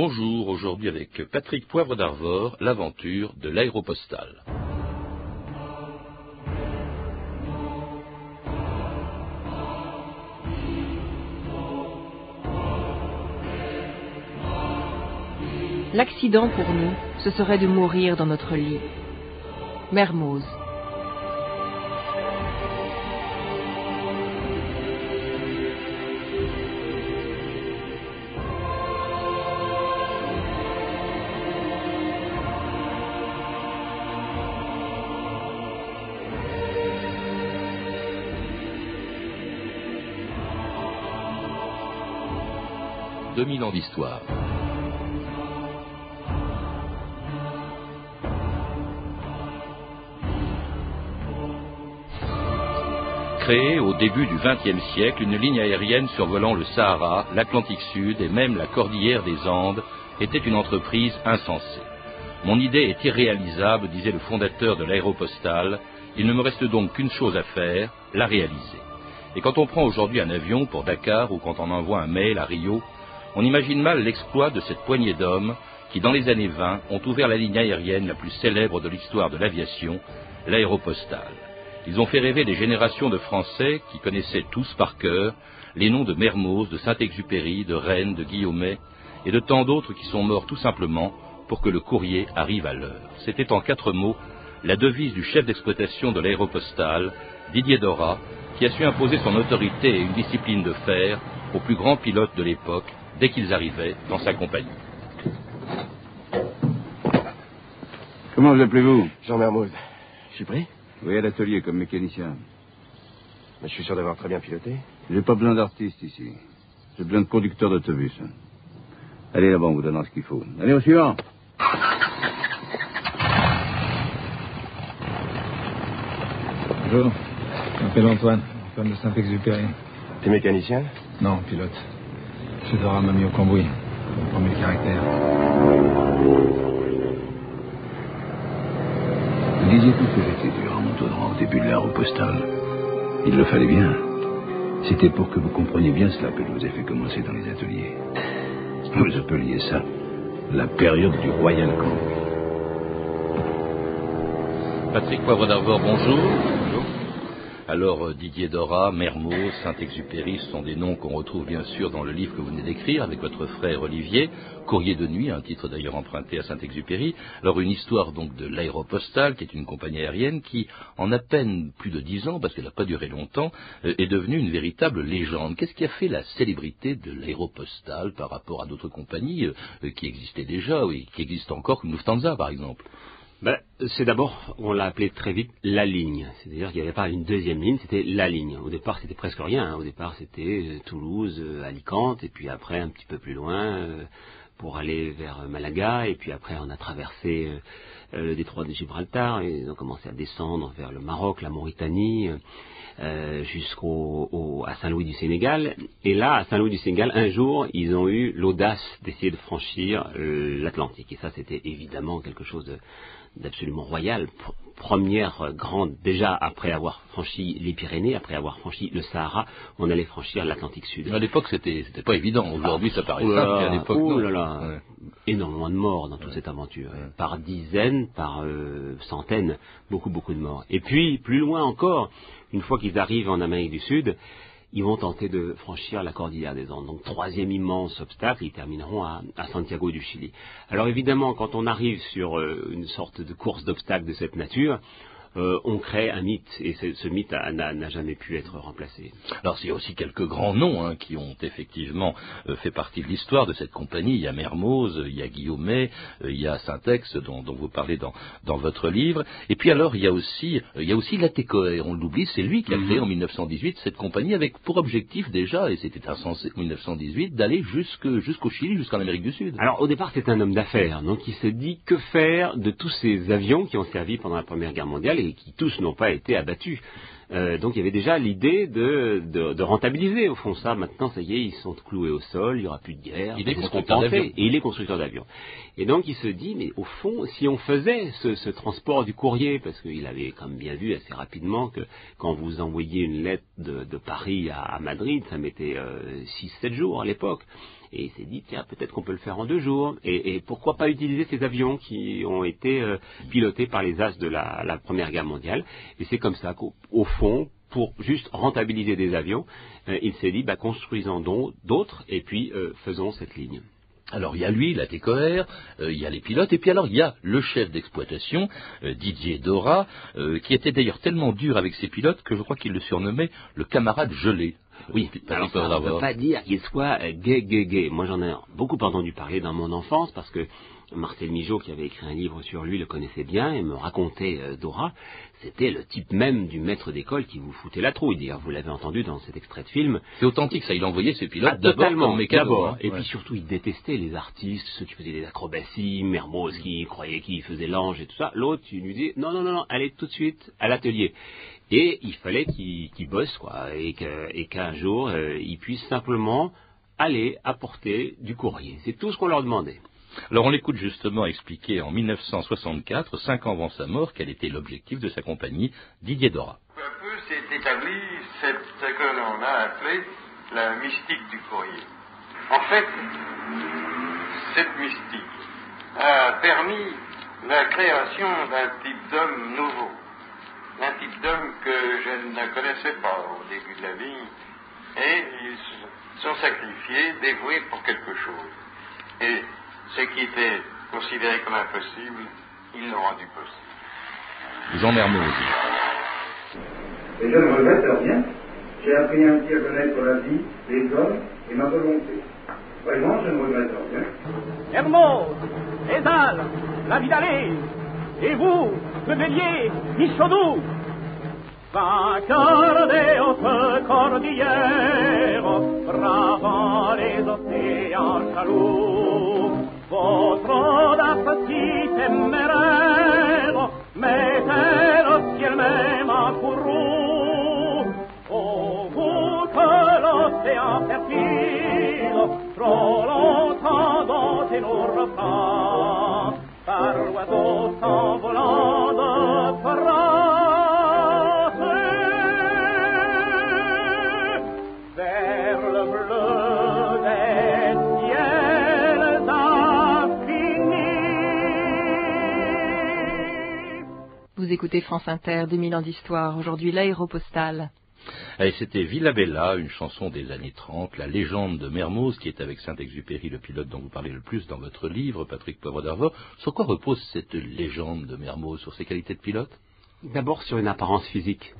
Bonjour, aujourd'hui avec Patrick Poivre d'Arvor, l'aventure de l'aéropostale. L'accident pour nous, ce serait de mourir dans notre lit. Mermoz. Deux mille ans d'histoire. Créée au début du XXe siècle, une ligne aérienne survolant le Sahara, l'Atlantique Sud et même la cordillère des Andes était une entreprise insensée. Mon idée est irréalisable, disait le fondateur de l'aéropostale. Il ne me reste donc qu'une chose à faire, la réaliser. Et quand on prend aujourd'hui un avion pour Dakar ou quand on envoie un mail à Rio, on imagine mal l'exploit de cette poignée d'hommes qui, dans les années 20, ont ouvert la ligne aérienne la plus célèbre de l'histoire de l'aviation, l'aéropostale. Ils ont fait rêver des générations de Français qui connaissaient tous par cœur les noms de Mermoz, de Saint-Exupéry, de Rennes, de Guillaumet et de tant d'autres qui sont morts tout simplement pour que le courrier arrive à l'heure. C'était en quatre mots la devise du chef d'exploitation de l'aéropostale, Didier Dora, qui a su imposer son autorité et une discipline de fer aux plus grands pilotes de l'époque dès qu'ils arrivaient dans sa compagnie. Comment vous appelez-vous? Jean Mermoz. Je suis pris Oui, à l'atelier comme mécanicien. Mais je suis sûr d'avoir très bien piloté. J'ai pas besoin d'artistes ici. J'ai besoin de conducteurs d'autobus. Allez là-bas, on vous donnera ce qu'il faut. Allez au suivant. Bonjour, je m'appelle Antoine, Antoine de Saint-Exupéry. T'es mécanicien Non, pilote. Je Dora m'a mis au cambouis. Pour mes caractères. Vous disiez tout que j'étais dur à Montaudoin au début de l'aéropostale. Il le fallait bien. C'était pour que vous compreniez bien cela que je vous ai fait commencer dans les ateliers. Vous appeliez ça la période du Royal Cambouis. Patrick Poivre d'Arvor, bonjour. Alors euh, Didier Dora, Mermoz, Saint-Exupéry, ce sont des noms qu'on retrouve bien sûr dans le livre que vous venez d'écrire avec votre frère Olivier, Courrier de nuit, un titre d'ailleurs emprunté à Saint-Exupéry. Alors une histoire donc de l'aéropostale, qui est une compagnie aérienne qui, en à peine plus de dix ans, parce qu'elle n'a pas duré longtemps, euh, est devenue une véritable légende. Qu'est-ce qui a fait la célébrité de l'aéropostale par rapport à d'autres compagnies euh, qui existaient déjà, oui, qui existent encore, comme Lufthansa par exemple? Ben, c'est d'abord, on l'a appelé très vite la ligne. C'est-à-dire qu'il n'y avait pas une deuxième ligne, c'était la ligne. Au départ, c'était presque rien. Hein. Au départ, c'était euh, Toulouse, euh, Alicante, et puis après, un petit peu plus loin, euh, pour aller vers Malaga, et puis après, on a traversé le détroit de Gibraltar, et ils ont commencé à descendre vers le Maroc, la Mauritanie, jusqu'au à Saint-Louis du Sénégal. Et là, à Saint-Louis du Sénégal, un jour, ils ont eu l'audace d'essayer de franchir l'Atlantique. Et ça, c'était évidemment quelque chose de d'absolument royal. Première grande, déjà après avoir franchi les Pyrénées, après avoir franchi le Sahara, on allait franchir l'Atlantique Sud. À l'époque, c'était, pas évident. Aujourd'hui, ça paraît simple, là mais à là, l'époque, oh non. là là. Ouais. énormément de morts dans toute cette aventure. Par dizaines, par euh, centaines, beaucoup, beaucoup de morts. Et puis, plus loin encore, une fois qu'ils arrivent en Amérique du Sud, ils vont tenter de franchir la cordillère des Andes. Donc, troisième immense obstacle, ils termineront à, Santiago du Chili. Alors, évidemment, quand on arrive sur euh, une sorte de course d'obstacles de cette nature, euh, on crée un mythe, et ce, mythe n'a jamais pu être remplacé. Alors, il y a aussi quelques grands noms hein, qui ont effectivement euh, fait partie de l'histoire de cette compagnie. Il y a Mermoz, il y a Guillaumet, euh, il y a Syntex, dont, dont vous parlez dans, dans votre livre. Et puis alors, il y a aussi, euh, il y a aussi Latécoère, on l'oublie, c'est lui qui a créé en 1918 cette compagnie avec pour objectif déjà, et c'était insensé en 1918, d'aller jusque- jusqu'au Chili, jusqu'en Amérique du Sud. Alors, au départ, c'est un homme d'affaires, donc il se dit que faire de tous ces avions qui ont servi pendant la Première Guerre mondiale et qui tous n'ont pas été abattus. Euh, donc il y avait déjà l'idée de, de, de rentabiliser au fond ça. Maintenant, ça y est, ils sont cloués au sol, il n'y aura plus de guerre. Il est constructeur d'avions. Et il est constructeur d'avions. Et donc il se dit, mais au fond, si on faisait ce, ce transport du courrier, parce qu'il avait quand même bien vu assez rapidement que quand vous envoyiez une lettre de, de Paris à, à Madrid, ça mettait 6-7 jours à l'époque. Et il s'est dit, tiens, peut-être qu'on peut le faire en deux jours. Et, pourquoi pas utiliser ces avions qui ont été euh, pilotés par les as de la, Première Guerre mondiale. Et c'est comme ça qu'au fond, pour juste rentabiliser des avions, euh, il s'est dit, bah, construisons d'autres et puis euh, faisons cette ligne. Alors il y a lui, la TCOR, il y a les pilotes, et puis alors il y a le chef d'exploitation, Didier Dora, qui était d'ailleurs tellement dur avec ses pilotes que je crois qu'il le surnommait le camarade gelé. Oui, alors ça ne veut pas dire qu'il soit gay, gay, gay. Moi j'en ai beaucoup entendu parler dans mon enfance parce que Marcel Migeot, qui avait écrit un livre sur lui, le connaissait bien et me racontait euh, Dora. C'était le type même du maître d'école qui vous foutait la trouille. D'ailleurs, vous l'avez entendu dans cet extrait de film. C'est authentique, ça. Il envoyait ses pilotes ah, d'abord D'abord. Hein. Et puis surtout, il détestait les artistes, ceux qui faisaient des acrobaties, Mermoz qui croyait qu'il faisait l'ange et tout ça. L'autre, il lui disait non, non, non, non, allez tout de suite à l'atelier. Et il fallait qu'il bosse, quoi, et qu'un jour, euh, il puisse simplement aller apporter du courrier. C'est tout ce qu'on leur demandait. Alors on l'écoute justement expliquer en 1964, cinq ans avant sa mort, quel était l'objectif de sa compagnie, Didier Dora. À peu s'est établie ce que l'on a appelé la mystique du courrier. En fait, cette mystique a permis la création d'un type d'homme nouveau, d'un type d'homme que je ne connaissais pas au début de la vie, et ils sont sacrifiés, dévoués pour quelque chose. Et ce qui était considéré comme impossible, ils l'ont rendu possible. Jean Mermoz. Et je ne regrette rien. J'ai appris ainsi à connaître la vie, les hommes et ma volonté. Vraiment, je ne regrette rien. Hermose, Ézal, la vie d'aller, et vous, le bélier, Michaudou, vainqueur des hautes cordillères, bravant les océans jaloux. Votre audace si téméraire mettez le ciel même en courroux. Oh, vous que l'océan fertile, trop longtemps dompté nos repas, par l'oiseau s'envolant écoutez France Inter, 2000 ans d'histoire, aujourd'hui l'aéropostale. Et c'était Villa une chanson des années 30, la légende de Mermoz, qui est avec Saint-Exupéry, le pilote dont vous parlez le plus dans votre livre, Patrick Poivre d'Arvor. Sur quoi repose cette légende de Mermoz Sur ses qualités de pilote? D'abord sur une apparence physique.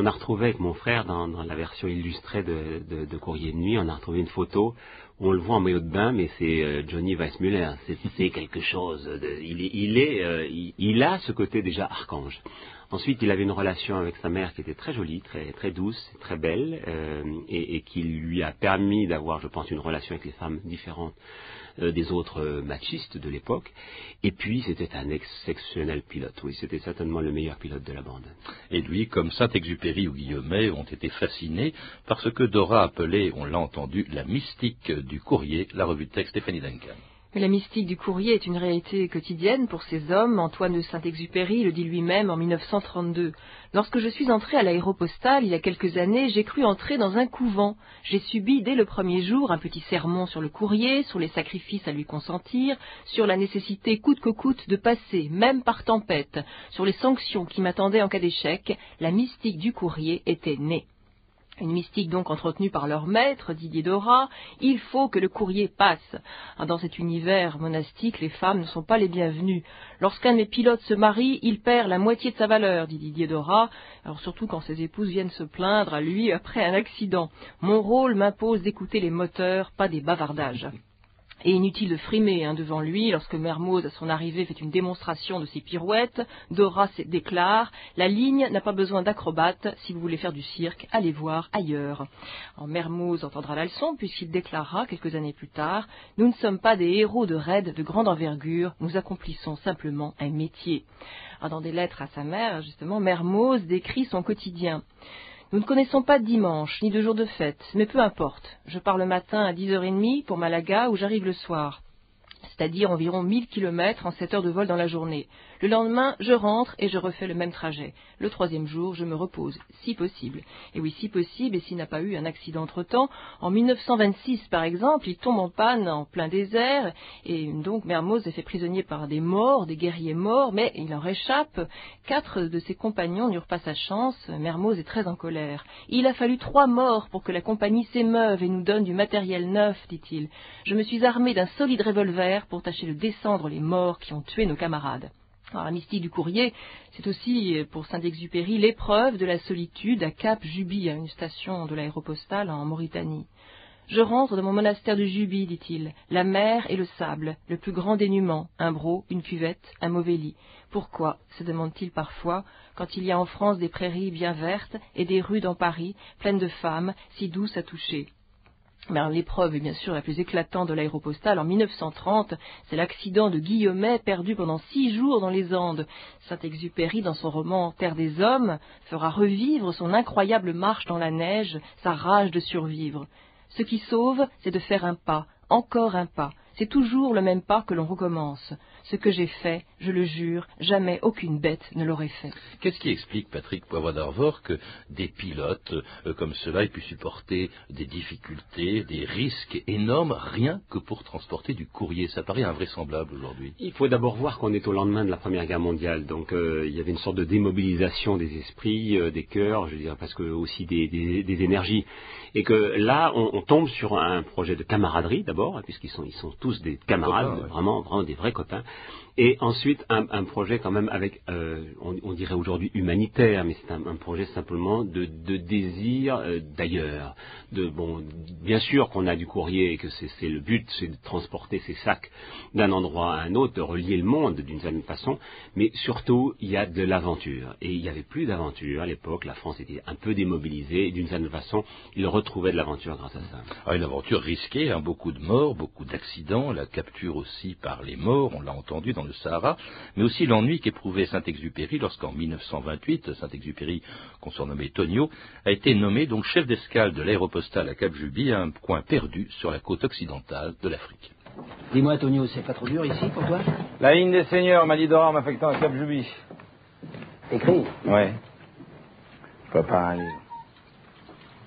On a retrouvé avec mon frère, dans, la version illustrée de, Courrier de Nuit, on a retrouvé une photo où on le voit en maillot de bain, mais c'est euh, Johnny Weissmuller. C'est quelque chose. De, il, est, euh, il, a ce côté déjà archange. Ensuite, il avait une relation avec sa mère qui était très jolie, très, très douce, très belle, euh, et, qui lui a permis d'avoir, je pense, une relation avec les femmes différentes euh, des autres euh, machistes de l'époque. Et puis, c'était un exceptionnel pilote. Oui, c'était certainement le meilleur pilote de la bande. Et lui, comme Saint-Exupéry ou Guillemet, ont été fascinés par ce que Dora appelait, on l'a entendu, la mystique du courrier, la revue de texte Stéphanie Duncan. La mystique du courrier est une réalité quotidienne pour ces hommes. Antoine de Saint-Exupéry le dit lui-même en 1932. Lorsque je suis entré à l'aéropostale il y a quelques années, j'ai cru entrer dans un couvent. J'ai subi dès le premier jour un petit sermon sur le courrier, sur les sacrifices à lui consentir, sur la nécessité coûte que coûte de passer, même par tempête, sur les sanctions qui m'attendaient en cas d'échec. La mystique du courrier était née une mystique donc entretenue par leur maître, Didier Dora, il faut que le courrier passe. Ah, dans cet univers monastique, les femmes ne sont pas les bienvenues. Lorsqu'un de mes pilotes se marie, il perd la moitié de sa valeur, dit Didier Dora, surtout quand ses épouses viennent se plaindre à lui après un accident. Mon rôle m'impose d'écouter les moteurs, pas des bavardages. Et inutile de frimer hein, devant lui, lorsque Mermoz, à son arrivée, fait une démonstration de ses pirouettes, Dora déclare « La ligne n'a pas besoin d'acrobates, si vous voulez faire du cirque, allez voir ailleurs ». En Mermoz entendra la leçon, puisqu'il déclarera, quelques années plus tard « Nous ne sommes pas des héros de raids de grande envergure, nous accomplissons simplement un métier ». Dans des lettres à sa mère, justement, Mermoz décrit son quotidien. Nous ne connaissons pas de dimanche, ni de jour de fête, mais peu importe. Je pars le matin à 10h30 pour Malaga où j'arrive le soir. C'est-à-dire environ 1000 kilomètres en 7 heures de vol dans la journée. Le lendemain, je rentre et je refais le même trajet. Le troisième jour, je me repose, si possible. Et oui, si possible, et s'il n'a pas eu un accident entre-temps, en 1926 par exemple, il tombe en panne en plein désert, et donc Mermoz est fait prisonnier par des morts, des guerriers morts, mais il en réchappe. Quatre de ses compagnons n'eurent pas sa chance, Mermoz est très en colère. Il a fallu trois morts pour que la compagnie s'émeuve et nous donne du matériel neuf, dit-il. Je me suis armé d'un solide revolver pour tâcher de descendre les morts qui ont tué nos camarades. Alors, la mystique du courrier, c'est aussi pour Saint-Exupéry l'épreuve de la solitude à Cap Juby, à une station de l'aéropostale en Mauritanie. Je rentre dans mon monastère de Juby, dit-il. La mer et le sable, le plus grand dénuement, un bro, une cuvette, un mauvais lit. Pourquoi se demande-t-il parfois, quand il y a en France des prairies bien vertes et des rues dans Paris, pleines de femmes, si douces à toucher? L'épreuve est bien sûr la plus éclatante de l'aéropostale en 1930, c'est l'accident de Guillaumet perdu pendant six jours dans les Andes. Saint-Exupéry, dans son roman Terre des Hommes, fera revivre son incroyable marche dans la neige, sa rage de survivre. Ce qui sauve, c'est de faire un pas, encore un pas. C'est toujours le même pas que l'on recommence. Ce que j'ai fait, je le jure, jamais aucune bête ne l'aurait fait. Qu'est-ce qui explique, Patrick Poivre d'Arvor, que des pilotes euh, comme cela aient pu supporter des difficultés, des risques énormes, rien que pour transporter du courrier? Ça paraît invraisemblable aujourd'hui. Il faut d'abord voir qu'on est au lendemain de la Première Guerre mondiale, donc euh, il y avait une sorte de démobilisation des esprits, euh, des cœurs, je dirais presque aussi des, des, énergies, et que là, on, on, tombe sur un projet de camaraderie d'abord, puisqu'ils sont, ils sont tous des camarades, vraiment, vraiment des vrais copains. Et ensuite, un, un, projet quand même avec, euh, on, on, dirait aujourd'hui humanitaire, mais c'est un, un, projet simplement de, de désir euh, d'ailleurs. De bon, bien sûr qu'on a du courrier et que c'est le but, c'est de transporter ces sacs d'un endroit à un autre, de relier le monde d'une certaine façon, mais surtout il y a de l'aventure. Et il n'y avait plus d'aventure à l'époque. La France était un peu démobilisée et d'une certaine façon, il retrouvait de l'aventure grâce à ça. Ah, une aventure risquée, hein, beaucoup de morts, beaucoup d'accidents, la capture aussi par les morts, on l'a entendu dans le Sahara, mais aussi l'ennui qu'éprouvait Saint-Exupéry lorsqu'en 1928, Saint-Exupéry, qu'on surnommait Tonio, a été nommé donc chef d'escale de l'aéropostale à Cap-Juby, un coin perdu sur la côte occidentale de l'Afrique. Dis-moi, Tonio, c'est pas trop dur ici pour toi? La ligne des seigneurs m'a dit d'or m'affectant à Cap-Juby. Écrit? Ouais. Je peux pas aller.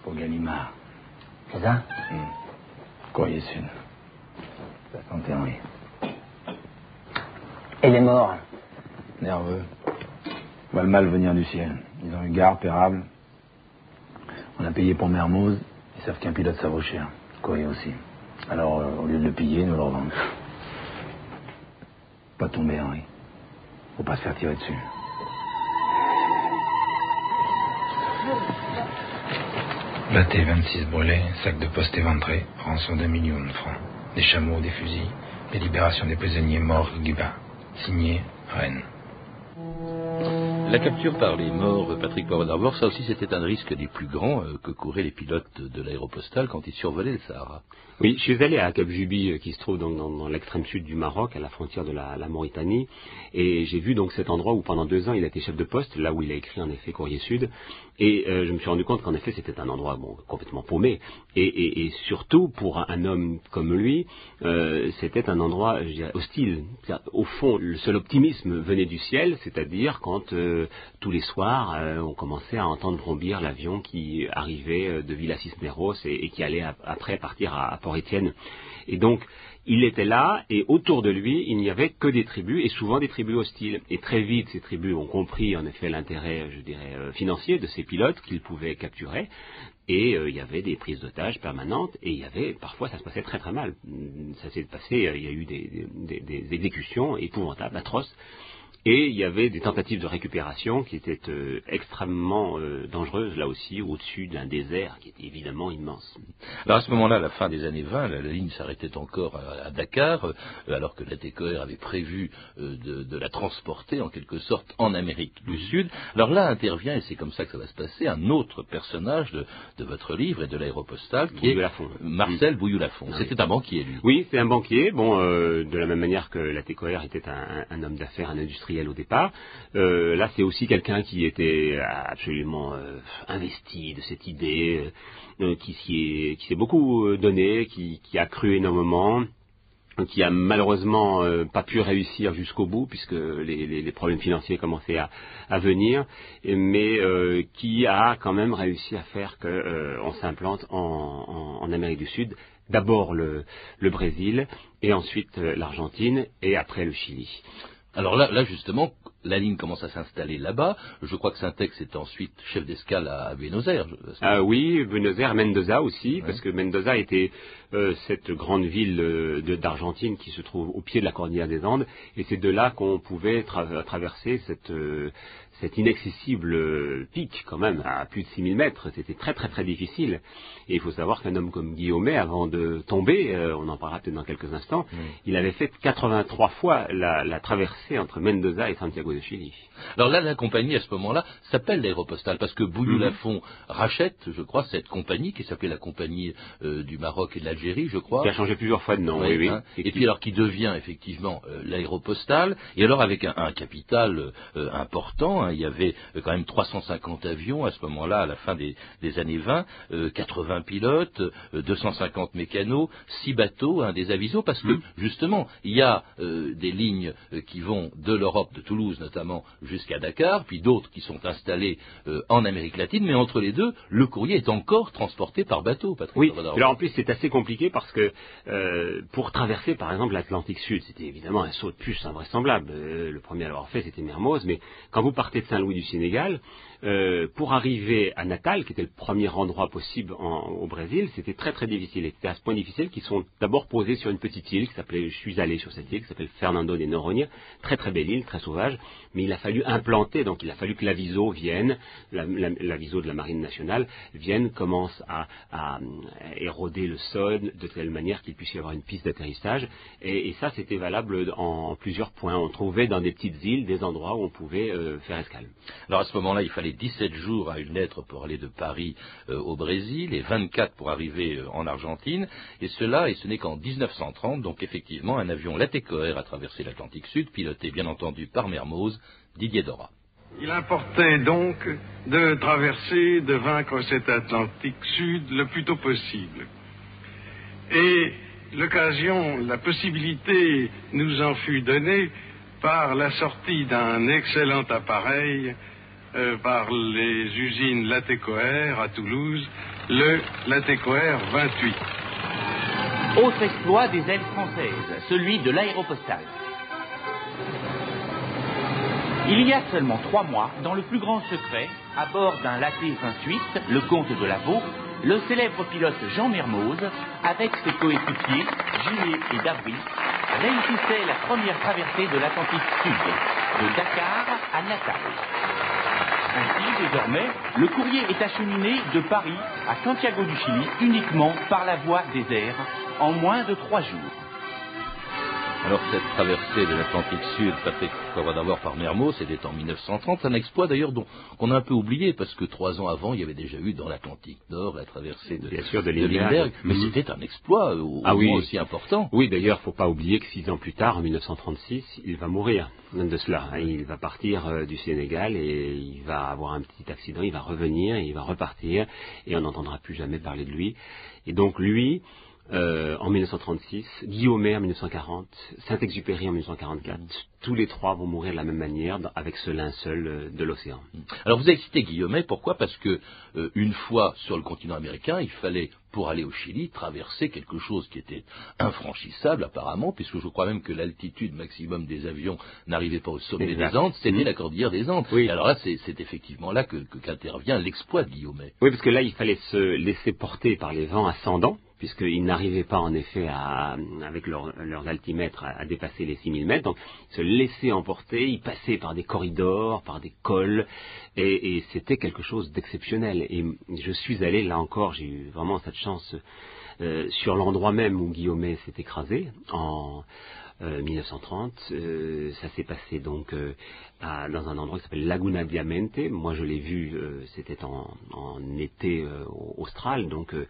Pour Gallimard. C'est ça? Mmh. Courrier Sud. Ça sentait oui. Et les morts Nerveux. On voit le mal venir du ciel. Ils ont eu garde, pérable. On a payé pour Mermoz. Ils savent qu'un pilote, ça vaut cher. Courrier aussi. Alors, euh, au lieu de le piller, nous le revendons. Pas tomber, Henri. Faut pas se faire tirer dessus. La T-26 brûlée, sac de poste éventré, rançon d'un million de francs. Des chameaux, des fusils, et libération des prisonniers morts Guiba. Signé Rennes. La capture par les morts, Patrick Poivre ça aussi c'était un risque des plus grands euh, que couraient les pilotes de l'aéropostale quand ils survolaient le Sahara. Oui, je suis allé à Cap Juby, euh, qui se trouve dans, dans, dans l'extrême sud du Maroc, à la frontière de la, la Mauritanie, et j'ai vu donc cet endroit où pendant deux ans il a été chef de poste, là où il a écrit en effet Courrier Sud, et euh, je me suis rendu compte qu'en effet c'était un endroit complètement paumé, et, surtout pour un, homme comme lui, euh, c'était un endroit, hostile. Au fond, le seul optimisme venait du ciel, c'est-à-dire quand euh, tous les soirs on commençait à entendre brombir l'avion qui arrivait de Villa Cisneros et, qui allait après partir à, à Port-Étienne. Et donc, il était là, et autour de lui, il n'y avait que des tribus, et souvent des tribus hostiles. Et très vite, ces tribus ont compris, en effet, l'intérêt, je dirais, euh, financier de ces pilotes qu'ils pouvaient capturer. Et euh, il y avait des prises d'otages permanentes, et il y avait, parfois, ça se passait très très mal. Ça s'est passé, euh, il y a eu des, des, des exécutions épouvantables, atroces. Et il y avait des tentatives de récupération qui étaient euh, extrêmement euh, dangereuses, là aussi, au-dessus d'un désert qui était évidemment immense. Alors à ce moment-là, à la fin des années 20, la, la ligne s'arrêtait encore à, à Dakar, euh, alors que la TCOR avait prévu de, de, la transporter en quelque sorte en Amérique du Sud. Alors là intervient, et c'est comme ça que ça va se passer, un autre personnage de, de votre livre et de l'aéropostale, qui est Marcel mmh. Bouillou-Lafont. Ah, C'était un banquier, lui. Oui, c'est un banquier. Bon, de la même manière que la TCOR était un, un homme d'affaires, un industriel au départ. Euh, là, c'est aussi quelqu'un qui était absolument euh, investi de cette idée, euh, qui s'est beaucoup donné, qui, a cru énormément. qui a malheureusement euh, pas pu réussir jusqu'au bout puisque les, problèmes financiers commençaient à, venir, mais euh, qui a quand même réussi à faire qu'on s'implante en, Amérique du Sud. D'abord le, Brésil, et ensuite euh, l'Argentine, et après le Chili. Alors là, là justement, la ligne commence à s'installer là-bas. Je crois que Syntex est ensuite chef d'escale à, Buenos Aires. Ah oui, Buenos Aires, Mendoza aussi, parce que Mendoza était euh, cette grande ville euh, d'Argentine qui se trouve au pied de la cordillère des Andes, et c'est de là qu'on pouvait tra- traverser cette, euh, cet inaccessible euh, pic quand même, à plus de 6000 mètres. C'était très très très difficile. Et il faut savoir qu'un homme comme Guillaumet, avant de tomber, euh, on en parlera peut-être dans quelques instants, il avait fait 83 fois la, la traversée entre Mendoza et Santiago de Chili. Alors là, la compagnie, à ce moment-là, s'appelle l'Aéropostale, parce que Bouillou-Lafont rachète, je crois, cette compagnie qui s'appelait la Compagnie euh, du Maroc et de l'Algérie, je crois. Qui a changé plusieurs fois de nom, oui, oui. hein. Et, puis alors qui devient effectivement euh, l'Aéropostale, et alors avec un, un capital important, hein, il y avait euh, quand même 350 avions à ce moment-là, à la fin des, des années 20, euh, 80 pilotes, euh, 250 mécanos, 6 bateaux, hein, des avisos, parce que justement, il y a euh, des lignes euh, qui vont de l'Europe, de Toulouse notamment, jusqu'à Dakar, puis d'autres qui sont installées euh, en Amérique latine, mais entre les deux, le courrier est encore transporté par bateau, Patrick Oui, alors en plus c'est assez compliqué parce que euh, pour traverser par exemple l'Atlantique Sud, c'était évidemment un saut de puce invraisemblable. Euh, le premier à l'avoir fait c'était Mermoz, mais quand vous partez Saint-Louis du Sénégal, euh, pour arriver à Natal, qui était le premier endroit possible au Brésil, c'était très très difficile. C'était à ce point difficile qu'ils sont d'abord posés sur une petite île qui s'appelait, je suis allé sur cette île, qui s'appelle Fernando de Noronha, très très belle île, très sauvage, mais il a fallu implanter, donc il a fallu que l'aviso vienne, la- la- l'aviso de la Marine nationale vienne, commence à, éroder le sol de telle manière qu'il puisse y avoir une piste d'atterrissage. Et, ça, c'était valable en, en plusieurs points. On trouvait dans des petites îles des endroits où on pouvait euh, faire Alors à ce moment-là, il fallait 17 jours à une lettre pour aller de Paris euh, au Brésil et 24 pour arriver euh, en Argentine. Et cela, et ce n'est qu'en 1930, donc effectivement, un avion Latécoère a traversé l'Atlantique Sud, piloté bien entendu par Mermoz, Didier Dora. Il importait donc de traverser, de vaincre cet Atlantique Sud le plus tôt possible. Et l'occasion, la possibilité nous en fut donnée par la sortie d'un excellent appareil euh, par les usines Latécoère à Toulouse, le Latécoère 28. Autre exploit des ailes françaises, celui de l'aéropostale. Il y a seulement trois mois, dans le plus grand secret, à bord d'un Laté 28, le comte de Lavaux, le célèbre pilote Jean Mermoz, avec ses coéquipiers Gillet et Davry, réussissait la première traversée de l'Atlantique Sud, de Dakar à Natal. Ainsi, désormais, le courrier est acheminé de Paris à Santiago du Chili uniquement par la voie des airs, en moins de trois jours. Alors cette traversée de l'Atlantique Sud, Patrick qu'on va d'abord par Mermoz, c'était en 1930, un exploit d'ailleurs dont qu'on a un peu oublié parce que trois ans avant, il y avait déjà eu dans l'Atlantique Nord la traversée de, Bien sûr, de de Lindbergh. Mais Mhm. c'était un exploit euh, au Ah oui. aussi important. Oui, d'ailleurs, faut pas oublier que six ans plus tard, en 1936, il va mourir de cela. Il va partir euh, du Sénégal et il va avoir un petit accident, il va revenir, et il va repartir et on n'entendra plus jamais parler de lui. Et donc lui, euh, en 1936, Guillaumet en 1940, Saint-Exupéry en 1944, tous les trois vont mourir de la même manière avec ce linceul euh, de l'océan. Alors vous avez cité Guillaumet, pourquoi? Parce que euh, une fois sur le continent américain, il fallait, pour aller au Chili, traverser quelque chose qui était infranchissable apparemment, puisque je crois même que l'altitude maximum des avions n'arrivait pas au sommet Exact. des Andes, c'était Mhm. la cordillère des Andes. Oui. Et alors là, c'est effectivement là que que- qu'intervient l'exploit de Guillaumet. Oui, parce que là, il fallait se laisser porter par les vents ascendants, puisqu'ils n'arrivaient pas en effet à, avec leur- leurs altimètres à, dépasser les 6000 mètres. Donc, se laisser emporter, ils passaient par des corridors, par des cols, et, c'était quelque chose d'exceptionnel. Et je suis allé, là encore, j'ai eu vraiment cette chance, euh, sur l'endroit même où Guillaumet s'est écrasé, en... euh, 1930, euh, ça s'est passé donc euh, dans un endroit qui s'appelle Laguna Diamante. Moi, je l'ai vu, euh, c'était en, en été euh, austral, donc euh,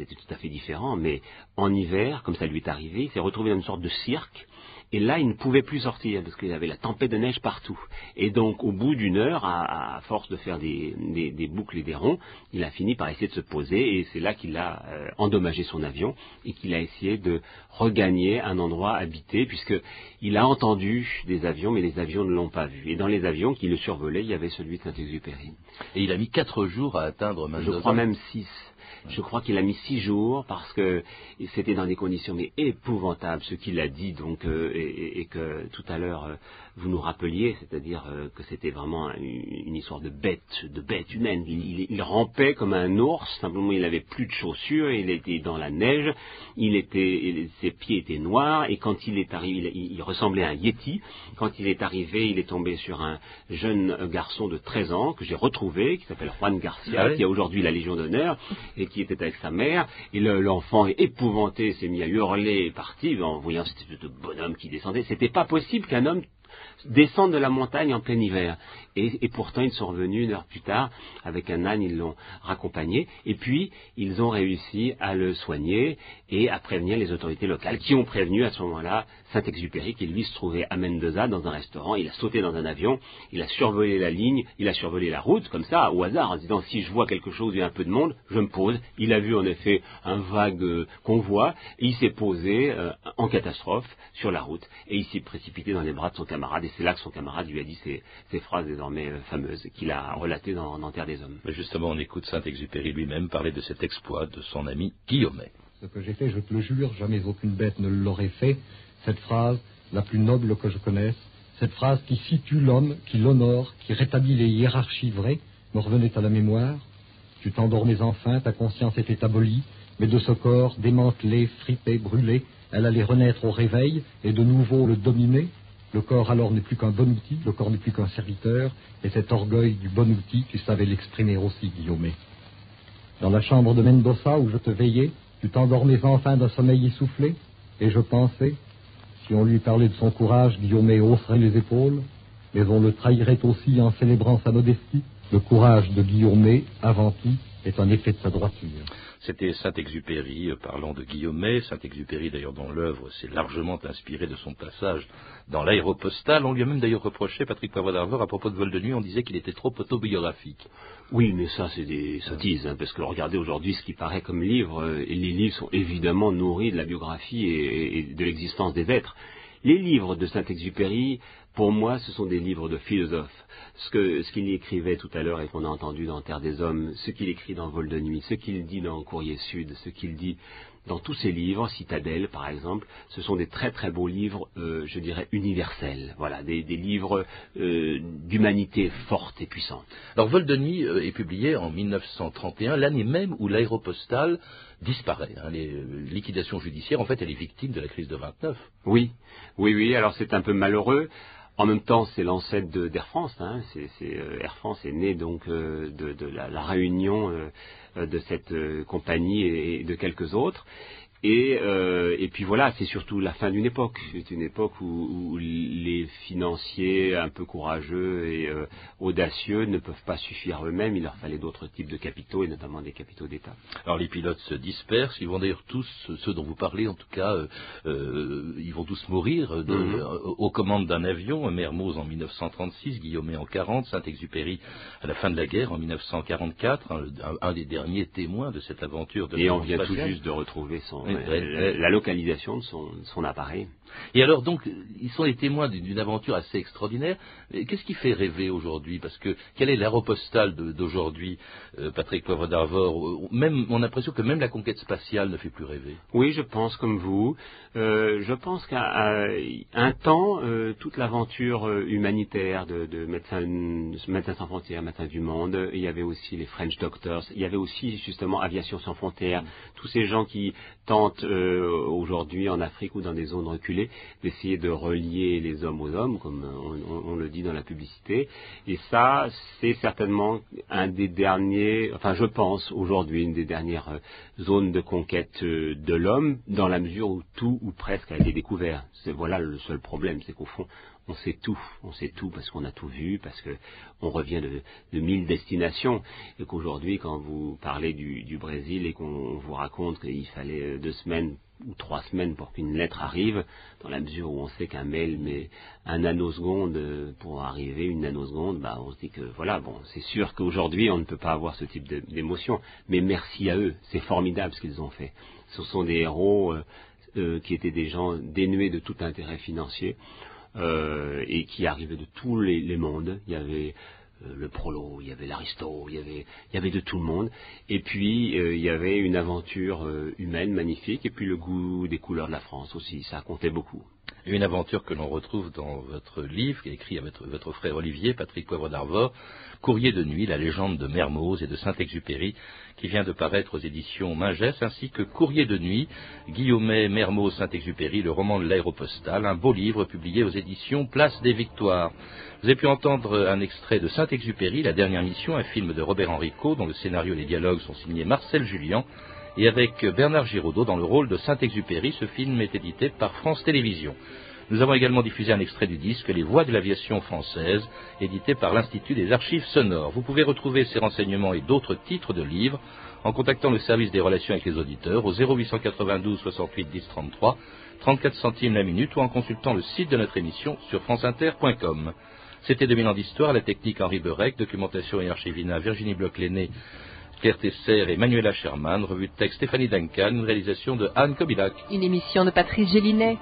c'était tout à fait différent. Mais en hiver, comme ça lui est arrivé, il s'est retrouvé dans une sorte de cirque Et là, il ne pouvait plus sortir parce qu'il y avait la tempête de neige partout. Et donc, au bout d'une heure, à, à force de faire des, des- des boucles et des ronds, il a fini par essayer de se poser. Et c'est là qu'il a euh, endommagé son avion et qu'il a essayé de regagner un endroit habité, puisque il a entendu des avions, mais les avions ne l'ont pas vu. Et dans les avions qui le survolaient, il y avait celui de Saint-Exupéry. Et il a mis quatre jours à atteindre Je Mendoza. crois même six. Je crois qu'il a mis six jours parce que c'était dans des conditions mais épouvantables ce qu'il a dit donc euh, et, que tout à l'heure euh, vous nous rappeliez, c'est-à-dire euh, que c'était vraiment une, histoire de bête, de bête humaine. Il, il- il rampait comme un ours, simplement il n'avait plus de chaussures, il était dans la neige, il était, il- ses pieds étaient noirs et quand il est arrivé, il, ressemblait à un yéti. Quand il est arrivé, il est tombé sur un jeune garçon de 13 ans que j'ai retrouvé, qui s'appelle Juan Garcia, Ah oui qui a aujourd'hui la Légion d'honneur et qui était avec sa mère. Et le- l'enfant, épouvanté, s'est mis à hurler et parti en voyant de bonhomme qui descendait. C'était pas possible qu'un homme descende de la montagne en plein hiver. Et, pourtant, ils sont revenus une heure plus tard avec un âne, ils l'ont raccompagné. Et puis, ils ont réussi à le soigner et à prévenir les autorités locales qui ont prévenu à ce moment-là Saint-Exupéry qui lui se trouvait à Mendoza dans un restaurant. Il a sauté dans un avion, il a survolé la ligne, il a survolé la route comme ça au hasard en disant si je vois quelque chose, il y a un peu de monde, je me pose. Il a vu en effet un vague euh, convoi et il s'est posé euh, en catastrophe sur la route et il s'est précipité dans les bras de son camarade et c'est là que son camarade lui a dit ces, ces phrases désormais euh, fameuses qu'il a relatées dans, dans Terre des Hommes. Mais justement, on écoute Saint-Exupéry lui-même parler de cet exploit de son ami Guillaumet. Ce que j'ai fait, je te le jure, jamais aucune bête ne l'aurait fait. Cette phrase, la plus noble que je connaisse, cette phrase qui situe l'homme, qui l'honore, qui rétablit les hiérarchies vraies, me revenait à la mémoire. Tu t'endormais enfin, ta conscience était abolie, mais de ce corps démantelé, fripé, brûlé, elle allait renaître au réveil et de nouveau le dominer. Le corps alors n'est plus qu'un bon outil, le corps n'est plus qu'un serviteur, et cet orgueil du bon outil, tu savais l'exprimer aussi, Guillaumet. Dans la chambre de Mendoza où je te veillais, tu t'endormais enfin d'un sommeil essoufflé, et je pensais, si on lui parlait de son courage, Guillaumet hausserait les épaules, mais on le trahirait aussi en célébrant sa modestie. Le courage de Guillaumet, avant tout, est un effet de sa droiture. C'était Saint-Exupéry euh, parlant de Guillaumet. Saint-Exupéry, d'ailleurs, dans l'œuvre, s'est largement inspiré de son passage dans l'aéropostale. On lui a même d'ailleurs reproché, Patrick Poivre d'Arvor, à propos de Vol de Nuit, on disait qu'il était trop autobiographique. Oui, mais ça, c'est des sottises, hein, parce que regardez aujourd'hui ce qui paraît comme livre, euh, et les livres sont évidemment nourris de la biographie et, et de l'existence des êtres. Les livres de Saint-Exupéry, pour moi, ce sont des livres de philosophes. Ce que ce qu'il écrivait tout à l'heure et qu'on a entendu dans Terre des Hommes, ce qu'il écrit dans Vol de Nuit, ce qu'il dit dans Courrier Sud, ce qu'il dit dans tous ses livres, Citadelle par exemple, ce sont des très très beaux livres, euh, je dirais, universels. Voilà, des, des livres euh, d'humanité forte et puissante. Alors, Vol de Nuit euh, est publié en 1931, l'année même où l'aéropostale disparaît. hein. les liquidations judiciaires, en fait, elle est victime de la crise de 29. Oui, oui, oui. Alors c'est un peu malheureux. En même temps, c'est l'ancêtre d'Air France. Hein. Euh, Air France est né donc euh, de, la, réunion euh, de cette compagnie et de quelques autres. Et, euh, et puis voilà, c'est surtout la fin d'une époque. C'est une époque où, où les financiers un peu courageux et euh, audacieux ne peuvent pas suffire eux-mêmes. Il leur fallait d'autres types de capitaux et notamment des capitaux d'État. Alors les pilotes se dispersent, ils vont d'ailleurs tous, ceux dont vous parlez en tout cas, euh, ils vont tous mourir de- Mhm. aux commandes d'un avion, Mermoz en 1936, Guillaumet en 40, Saint-Exupéry à la fin de la guerre en 1944, un, un- des derniers témoins de cette aventure de Et on vient tout juste de retrouver son, la, localisation de son, de son appareil. Et alors donc, ils sont les témoins d'une aventure assez extraordinaire. Qu'est-ce qui fait rêver aujourd'hui? Parce que quelle est l'aéropostale d'aujourd'hui, euh, Patrick Poivre d'Arvor? Même, on a l'impression que même la conquête spatiale ne fait plus rêver. Oui, je pense comme vous. Euh, je pense qu'à un temps, euh, toute l'aventure euh, humanitaire de, de médecins, Médecins sans frontières, Médecins du monde, il y avait aussi les French Doctors, il y avait aussi justement Aviation sans frontières, tous ces gens qui tentent euh, aujourd'hui en Afrique ou dans des zones reculées d'essayer de relier les hommes aux hommes, comme on, on- le dit dans la publicité. Et ça, c'est certainement un des derniers, enfin je pense aujourd'hui, une des dernières euh, zones de conquête euh, de l'homme, dans la mesure où tout ou presque a été découvert. C'est voilà le seul problème, c'est qu'au fond, on sait tout, on sait tout parce qu'on a tout vu, parce que on revient de, mille destinations, et qu'aujourd'hui, quand vous parlez du, Brésil et qu'on vous raconte qu'il fallait euh, deux semaines ou trois semaines pour qu'une lettre arrive, dans la mesure où on sait qu'un mail met un nanoseconde euh, pour arriver, une nanoseconde, bah on se dit que voilà, bon, c'est sûr qu'aujourd'hui on ne peut pas avoir ce type d'émotion, mais merci à eux, c'est formidable ce qu'ils ont fait. Ce sont des héros euh, qui étaient des gens dénués de tout intérêt financier et qui arrivaient de tous les, les mondes. Il y avait euh, le prolo, il y avait l'aristo, il y avait, il y avait de tout le monde. Et puis, euh, il y avait une aventure euh, humaine magnifique, et puis le goût des couleurs de la France aussi, ça comptait beaucoup. Une aventure que l'on retrouve dans votre livre, écrit à votre, votre frère Olivier, Patrick Poivre d'Arvor, Courrier de nuit, la légende de Mermoz et de Saint-Exupéry, qui vient de paraître aux éditions Mingès, ainsi que Courrier de nuit, Guillaumet, Mermoz, Saint-Exupéry, le roman de l'aéropostale, un beau livre publié aux éditions Place des Victoires. Vous avez pu entendre un extrait de Saint-Exupéry, La dernière mission, un film de Robert Henrico, dont le scénario et les dialogues sont signés Marcel Julien, et avec Bernard Giraudot dans le rôle de Saint-Exupéry. Ce film est édité par France Télévisions. Nous avons également diffusé un extrait du disque Les Voix de l'aviation française, édité par l'Institut des archives sonores. Vous pouvez retrouver ces renseignements et d'autres titres de livres en contactant le service des relations avec les auditeurs au 0892 68 10 33, 34 centimes la minute ou en consultant le site de notre émission sur franceinter.com. C'était 2000 ans d'histoire, la technique Henri Berec, documentation et archivina Virginie Bloch-Léné, Claire Tesser et Manuela Sherman, revue de texte Stéphanie Duncan, une réalisation de Anne Kobilac. Une émission de Patrice Gélinet.